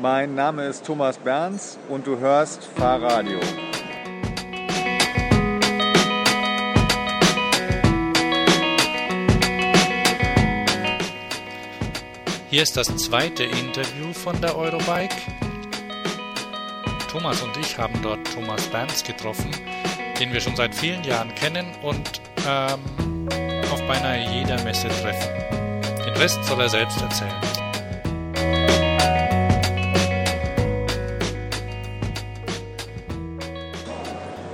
Mein Name ist Thomas Berns und du hörst Fahrradio. Hier ist das zweite Interview von der Eurobike. Thomas und ich haben dort Thomas Berns getroffen, den wir schon seit vielen Jahren kennen und ähm, auf beinahe jeder Messe treffen. Den Rest soll er selbst erzählen.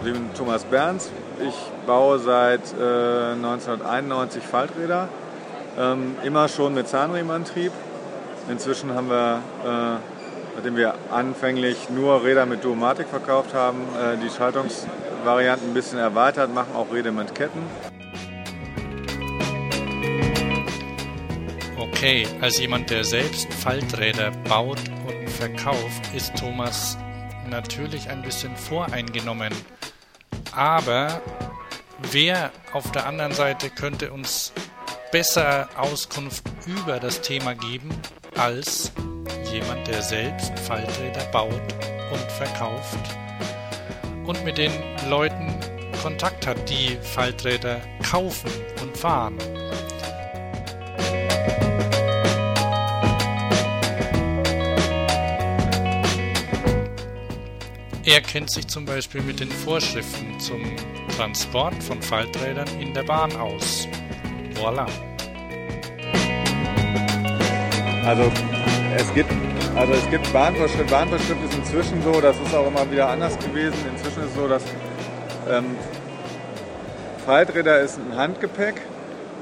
Ich bin Thomas Berns. Ich baue seit äh, 1991 Falträder. Ähm, immer schon mit Zahnriemenantrieb. Inzwischen haben wir, äh, nachdem wir anfänglich nur Räder mit Duomatik verkauft haben, äh, die Schaltungsvarianten ein bisschen erweitert, machen auch Räder mit Ketten. Okay, als jemand, der selbst Falträder baut und verkauft, ist Thomas natürlich ein bisschen voreingenommen. Aber wer auf der anderen Seite könnte uns besser Auskunft über das Thema geben als jemand, der selbst Falträder baut und verkauft und mit den Leuten Kontakt hat, die Falträder kaufen und fahren. Er kennt sich zum Beispiel mit den Vorschriften zum Transport von Falträdern in der Bahn aus. Voilà. Also es gibt, also es gibt Bahnvorschrift. Bahnvorschrift ist inzwischen so, das ist auch immer wieder anders gewesen. Inzwischen ist es so, dass ähm, Falträder ist ein Handgepäck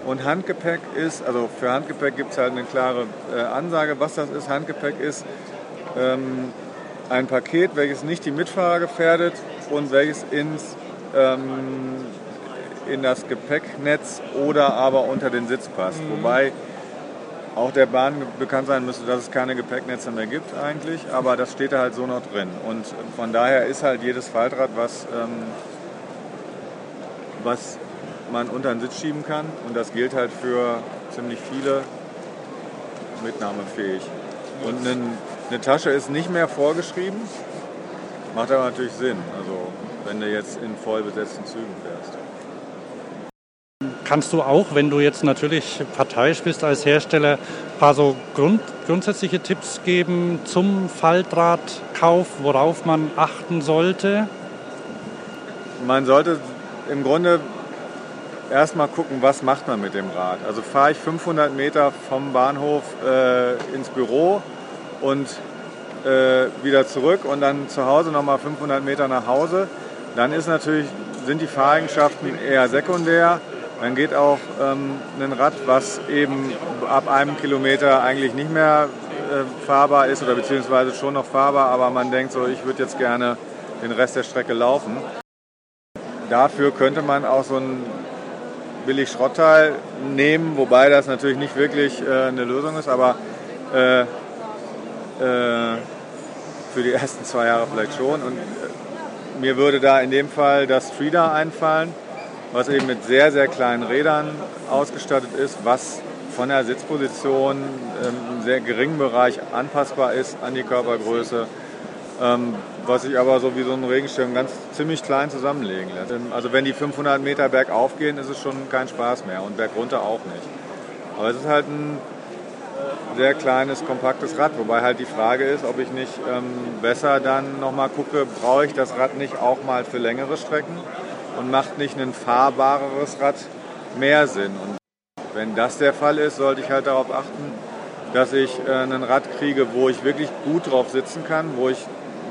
und Handgepäck ist, also für Handgepäck gibt es halt eine klare äh, Ansage, was das ist. Handgepäck ist ähm, ein Paket, welches nicht die Mitfahrer gefährdet und welches ins, ähm, in das Gepäcknetz oder aber unter den Sitz passt. Mhm. Wobei auch der Bahn bekannt sein müsste, dass es keine Gepäcknetze mehr gibt eigentlich, aber das steht da halt so noch drin. Und von daher ist halt jedes Faltrad, was, ähm, was man unter den Sitz schieben kann und das gilt halt für ziemlich viele mitnahmefähig. Und ein eine Tasche ist nicht mehr vorgeschrieben, macht aber natürlich Sinn, also wenn du jetzt in voll besetzten Zügen fährst. Kannst du auch, wenn du jetzt natürlich parteiisch bist als Hersteller, ein paar so Grund, grundsätzliche Tipps geben zum Faltradkauf, worauf man achten sollte? Man sollte im Grunde erstmal gucken, was macht man mit dem Rad. Also fahre ich 500 Meter vom Bahnhof äh, ins Büro, und äh, wieder zurück und dann zu Hause nochmal 500 Meter nach Hause, dann ist natürlich, sind die Fahreigenschaften eher sekundär. Dann geht auch ähm, ein Rad, was eben ab einem Kilometer eigentlich nicht mehr äh, fahrbar ist oder beziehungsweise schon noch fahrbar, aber man denkt so, ich würde jetzt gerne den Rest der Strecke laufen. Dafür könnte man auch so ein billig Schrottteil nehmen, wobei das natürlich nicht wirklich äh, eine Lösung ist, aber äh, für die ersten zwei Jahre vielleicht schon. Und äh, mir würde da in dem Fall das Frida einfallen, was eben mit sehr, sehr kleinen Rädern ausgestattet ist, was von der Sitzposition ähm, im sehr geringen Bereich anpassbar ist an die Körpergröße, ähm, was sich aber so wie so ein Regenschirm ganz ziemlich klein zusammenlegen lässt. Ähm, also wenn die 500 Meter bergauf gehen, ist es schon kein Spaß mehr und bergunter auch nicht. Aber es ist halt ein sehr kleines, kompaktes Rad. Wobei halt die Frage ist, ob ich nicht ähm, besser dann nochmal gucke, brauche ich das Rad nicht auch mal für längere Strecken und macht nicht ein fahrbareres Rad mehr Sinn. Und wenn das der Fall ist, sollte ich halt darauf achten, dass ich äh, ein Rad kriege, wo ich wirklich gut drauf sitzen kann, wo ich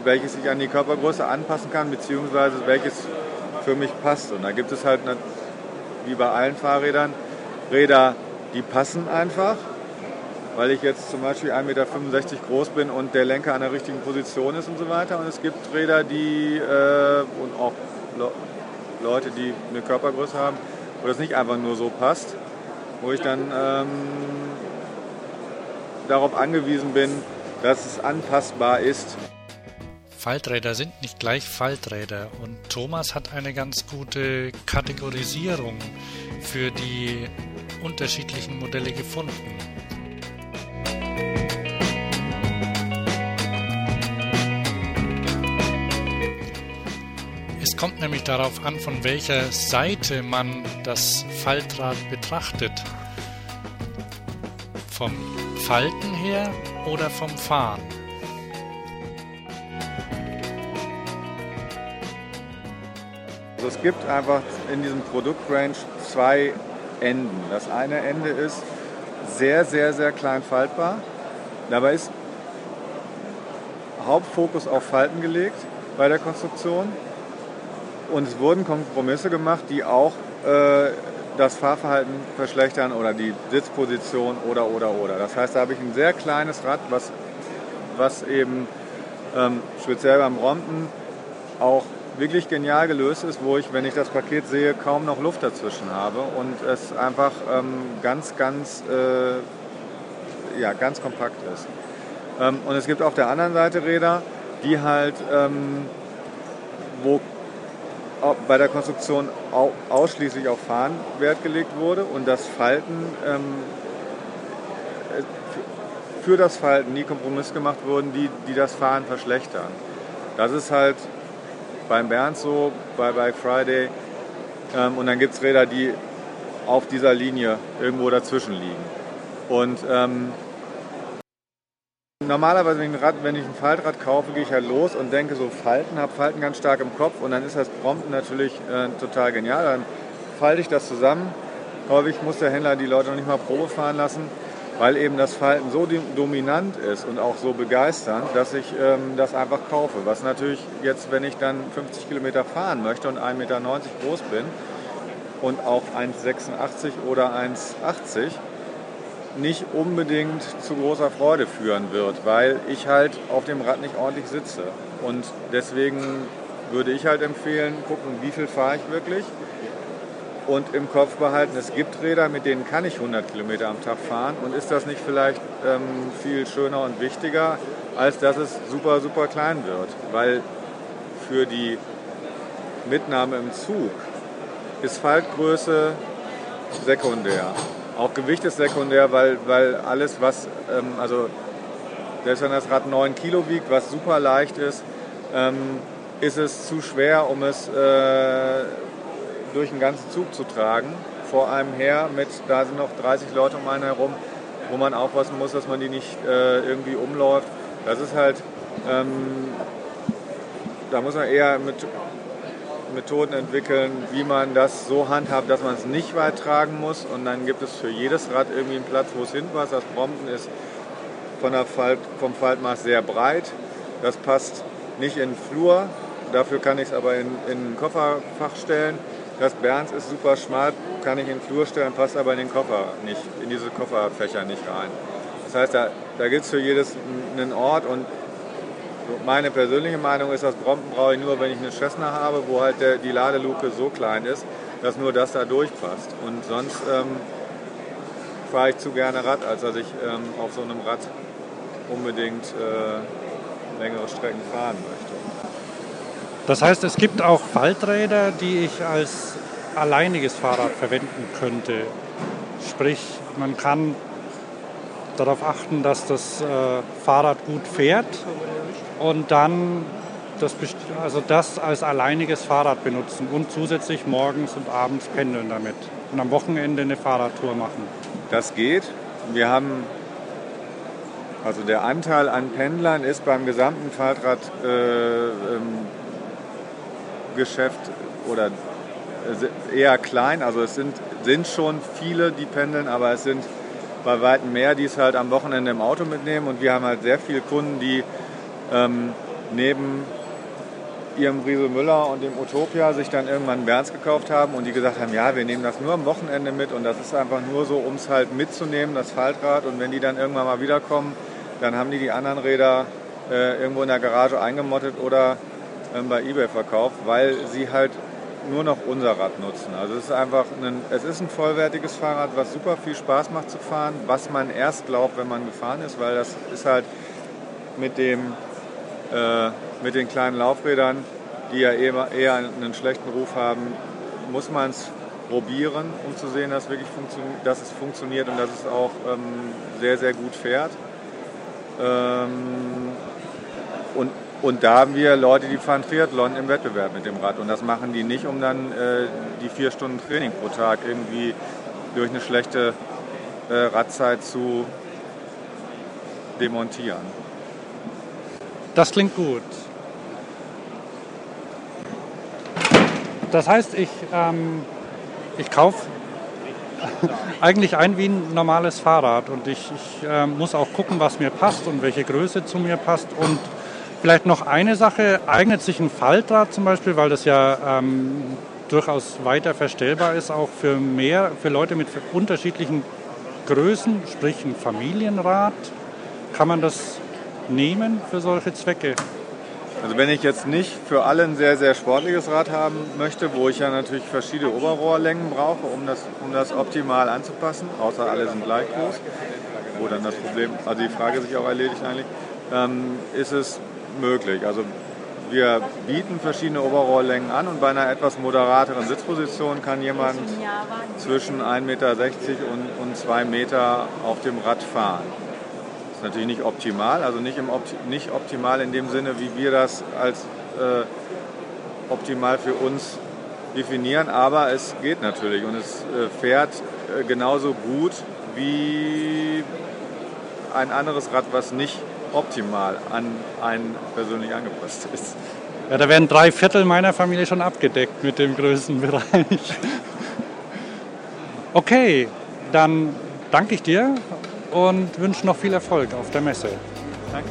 welches ich an die Körpergröße anpassen kann, beziehungsweise welches für mich passt. Und da gibt es halt, eine, wie bei allen Fahrrädern, Räder, die passen einfach weil ich jetzt zum Beispiel 1,65 Meter groß bin und der Lenker an der richtigen Position ist und so weiter. Und es gibt Räder, die äh, und auch Leute, die eine Körpergröße haben, wo das nicht einfach nur so passt, wo ich dann ähm, darauf angewiesen bin, dass es anpassbar ist. Falträder sind nicht gleich Falträder und Thomas hat eine ganz gute Kategorisierung für die unterschiedlichen Modelle gefunden. Kommt nämlich darauf an, von welcher Seite man das Faltrad betrachtet. Vom Falten her oder vom Fahren. Also es gibt einfach in diesem Produktrange zwei Enden. Das eine Ende ist sehr, sehr, sehr klein faltbar. Dabei ist Hauptfokus auf Falten gelegt bei der Konstruktion. Und es wurden Kompromisse gemacht, die auch äh, das Fahrverhalten verschlechtern oder die Sitzposition oder oder oder. Das heißt, da habe ich ein sehr kleines Rad, was, was eben ähm, speziell beim Brompton auch wirklich genial gelöst ist, wo ich, wenn ich das Paket sehe, kaum noch Luft dazwischen habe und es einfach ähm, ganz, ganz, äh, ja, ganz kompakt ist. Ähm, und es gibt auf der anderen Seite Räder, die halt, ähm, wo bei der Konstruktion ausschließlich auf Fahren Wert gelegt wurde und das Falten ähm, für das Falten nie Kompromiss gemacht wurden, die, die das Fahren verschlechtern. Das ist halt beim Bernd so, bei Bike Friday. Ähm, und dann gibt es Räder, die auf dieser Linie irgendwo dazwischen liegen. Und ähm, normalerweise, wenn ich, ein Rad, wenn ich ein Faltrad kaufe, gehe ich halt los und denke so Falten, habe Falten ganz stark im Kopf und dann ist das Prompten natürlich äh, total genial. Dann falte ich das zusammen. Häufig muss der Händler die Leute noch nicht mal Probe fahren lassen weil eben das Falten so dominant ist und auch so begeisternd, dass ich ähm, das einfach kaufe. Was natürlich jetzt, wenn ich dann 50 Kilometer fahren möchte und 1,90 Meter groß bin und auch 1,86 oder 1,80, nicht unbedingt zu großer Freude führen wird, weil ich halt auf dem Rad nicht ordentlich sitze. Und deswegen würde ich halt empfehlen, gucken, wie viel fahre ich wirklich und im Kopf behalten, es gibt Räder, mit denen kann ich 100 Kilometer am Tag fahren und ist das nicht vielleicht ähm, viel schöner und wichtiger, als dass es super, super klein wird, weil für die Mitnahme im Zug ist Faltgröße sekundär. Auch Gewicht ist sekundär, weil, weil alles, was, ähm, also selbst wenn das Rad 9 Kilo wiegt, was super leicht ist, ähm, ist es zu schwer, um es äh, durch den ganzen Zug zu tragen, vor einem her mit, da sind noch 30 Leute um einen herum, wo man aufpassen muss, dass man die nicht äh, irgendwie umläuft. Das ist halt, ähm, da muss man eher mit Methoden entwickeln, wie man das so handhabt, dass man es nicht weit tragen muss. Und dann gibt es für jedes Rad irgendwie einen Platz, wo es hinpasst. Das Brompton ist von der Falt, vom Faltmaß sehr breit. Das passt nicht in den Flur. Dafür kann ich es aber in, in ein Kofferfach stellen. Das Berns ist super schmal, kann ich in den Flur stellen, passt aber in den Koffer nicht, in diese Kofferfächer nicht rein. Das heißt, da, da gibt es für jedes einen Ort und meine persönliche Meinung ist, das Brompton brauche ich nur, wenn ich eine Cessna habe, wo halt der, die Ladeluke so klein ist, dass nur das da durchpasst. Und sonst ähm, fahre ich zu gerne Rad, als dass ich ähm, auf so einem Rad unbedingt äh, längere Strecken fahren möchte. Das heißt, es gibt auch Falträder, die ich als alleiniges Fahrrad verwenden könnte. Sprich, man kann darauf achten, dass das äh, Fahrrad gut fährt und dann das, also das als alleiniges Fahrrad benutzen und zusätzlich morgens und abends pendeln damit und am Wochenende eine Fahrradtour machen. Das geht. Wir haben also der Anteil an Pendlern ist beim gesamten Fahrrad äh, ähm, oder eher klein. Also es sind, sind schon viele, die pendeln, aber es sind bei weitem mehr, die es halt am Wochenende im Auto mitnehmen. Und wir haben halt sehr viele Kunden, die ähm, neben ihrem Riese Müller und dem Utopia sich dann irgendwann Berns gekauft haben und die gesagt haben, ja, wir nehmen das nur am Wochenende mit und das ist einfach nur so, um es halt mitzunehmen, das Faltrad. Und wenn die dann irgendwann mal wiederkommen, dann haben die die anderen Räder äh, irgendwo in der Garage eingemottet oder ähm, bei eBay verkauft, weil sie halt nur noch unser Rad nutzen. Also es ist einfach ein, es ist ein vollwertiges Fahrrad, was super viel Spaß macht zu fahren, was man erst glaubt, wenn man gefahren ist, weil das ist halt mit dem mit den kleinen Laufrädern, die ja eher, eher einen schlechten Ruf haben, muss man es probieren, um zu sehen, dass, wirklich dass es funktioniert und dass es auch ähm, sehr, sehr gut fährt. Ähm, und und da haben wir Leute, die fahren Triathlon im Wettbewerb mit dem Rad. Und das machen die nicht, um dann äh, die vier Stunden Training pro Tag irgendwie durch eine schlechte äh, Radzeit zu demontieren. Das klingt gut. Das heißt, ich, ähm, ich kaufe eigentlich ein wie ein normales Fahrrad und ich, ich äh, muss auch gucken, was mir passt und welche Größe zu mir passt und Vielleicht noch eine Sache, eignet sich ein Faltrad zum Beispiel, weil das ja ähm, durchaus weiter verstellbar ist, auch für mehr, für Leute mit unterschiedlichen Größen, sprich ein Familienrad. Kann man das nehmen für solche Zwecke? Also wenn ich jetzt nicht für alle ein sehr, sehr sportliches Rad haben möchte, wo ich ja natürlich verschiedene Oberrohrlängen brauche, um das, um das optimal anzupassen, außer alle sind gleich groß, wo dann das Problem, also die Frage sich auch erledigt eigentlich, ähm, ist es möglich. Also wir bieten verschiedene Overall-Längen an und bei einer etwas moderateren Sitzposition kann jemand zwischen 1,60 Meter und, und 2 Meter auf dem Rad fahren. Ist natürlich nicht optimal, also nicht, im Opti nicht optimal in dem Sinne, wie wir das als äh, optimal für uns definieren, aber es geht natürlich und es äh, fährt äh, genauso gut wie ein anderes Rad, was nicht optimal an einen persönlich angepasst ist. Ja, da werden drei Viertel meiner Familie schon abgedeckt mit dem Größenbereich. Okay, dann danke ich dir und wünsche noch viel Erfolg auf der Messe. Danke.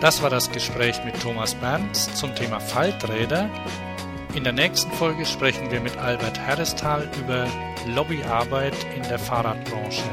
Das war das Gespräch mit Thomas Bernds zum Thema Falträder in der nächsten Folge sprechen wir mit Albert Herrestal über Lobbyarbeit in der Fahrradbranche.